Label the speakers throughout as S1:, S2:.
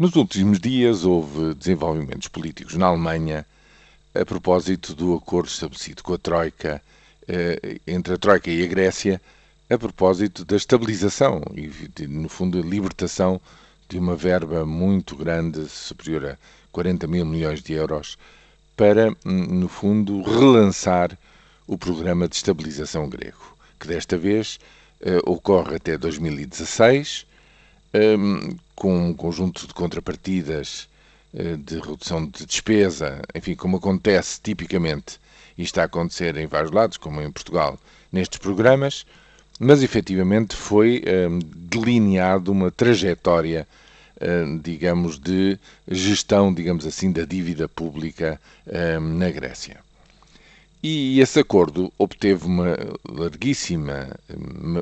S1: Nos últimos dias houve desenvolvimentos políticos na Alemanha a propósito do acordo estabelecido com a Troika, eh, entre a Troika e a Grécia, a propósito da estabilização e, no fundo, a libertação de uma verba muito grande, superior a 40 mil milhões de euros, para, no fundo, relançar o programa de estabilização grego, que desta vez eh, ocorre até 2016 um, com um conjunto de contrapartidas uh, de redução de despesa, enfim, como acontece tipicamente e está a acontecer em vários lados, como em Portugal, nestes programas, mas efetivamente foi um, delineado uma trajetória, uh, digamos, de gestão, digamos assim, da dívida pública um, na Grécia. E esse acordo obteve uma larguíssima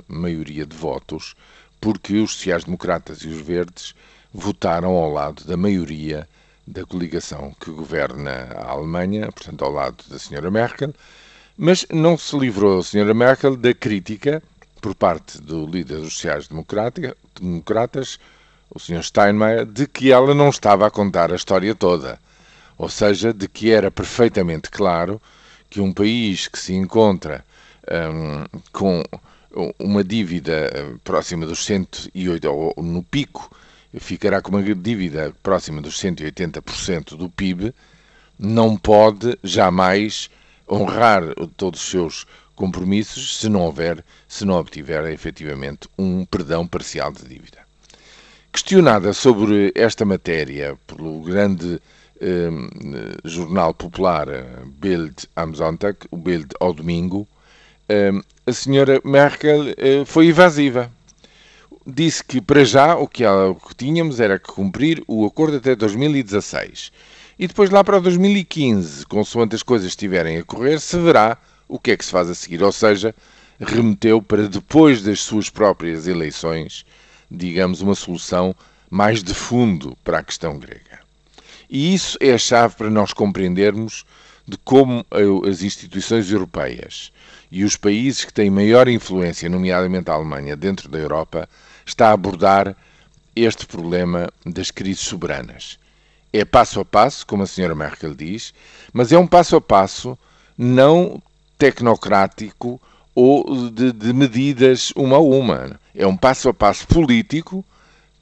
S1: maioria de votos, porque os sociais-democratas e os verdes votaram ao lado da maioria da coligação que governa a Alemanha, portanto, ao lado da Sra. Merkel, mas não se livrou a Sra. Merkel da crítica por parte do líder dos sociais-democratas, o Sr. Steinmeier, de que ela não estava a contar a história toda. Ou seja, de que era perfeitamente claro que um país que se encontra um, com uma dívida eh, próxima dos 108, ou no pico, ficará com uma dívida próxima dos 180% do PIB, não pode jamais honrar todos os seus compromissos se não houver, se não obtiver efetivamente um perdão parcial de dívida. Questionada sobre esta matéria pelo grande eh, jornal popular eh, Bild am Sonntag, o Bild ao domingo, a senhora Merkel eh, foi evasiva. Disse que, para já, o que, tínhamos era que cumprir o acordo até 2016. E depois, lá para 2015, consoante as coisas estiverem a correr, se verá o que é que se faz a seguir. Ou seja, remeteu para depois das suas próprias eleições, digamos, uma solução mais de fundo para a questão grega. E isso é a chave para nós compreendermos de como as instituições europeias e os países que têm maior influência, nomeadamente a Alemanha, dentro da Europa, está a abordar este problema das crises soberanas. É passo a passo, como a senhora Merkel diz, mas é um passo a passo não tecnocrático ou de, de medidas uma a uma. É um passo a passo político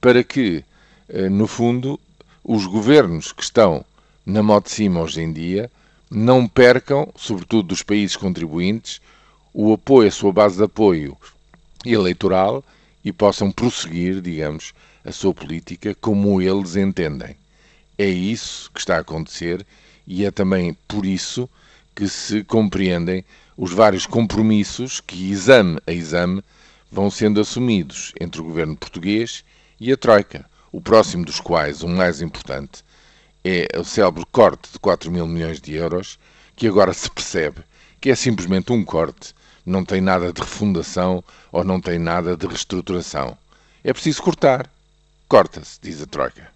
S1: para que, eh, no fundo, os governos que estão na moda de cima hoje em dia não percam, sobretudo dos países contribuintes, o apoio, a sua base de apoio eleitoral e possam prosseguir, digamos, a sua política como eles entendem. É isso que está a acontecer e é também por isso que se compreendem os vários compromissos que, exame a exame, vão sendo assumidos entre o governo português e a Troika, o próximo dos quais, o mais importante, é o célebre corte de 4 mil milhões de euros, que agora se percebe que é simplesmente um corte, não tem nada de refundação ou não tem nada de reestruturação. É preciso cortar. Corta-se, diz a Troika.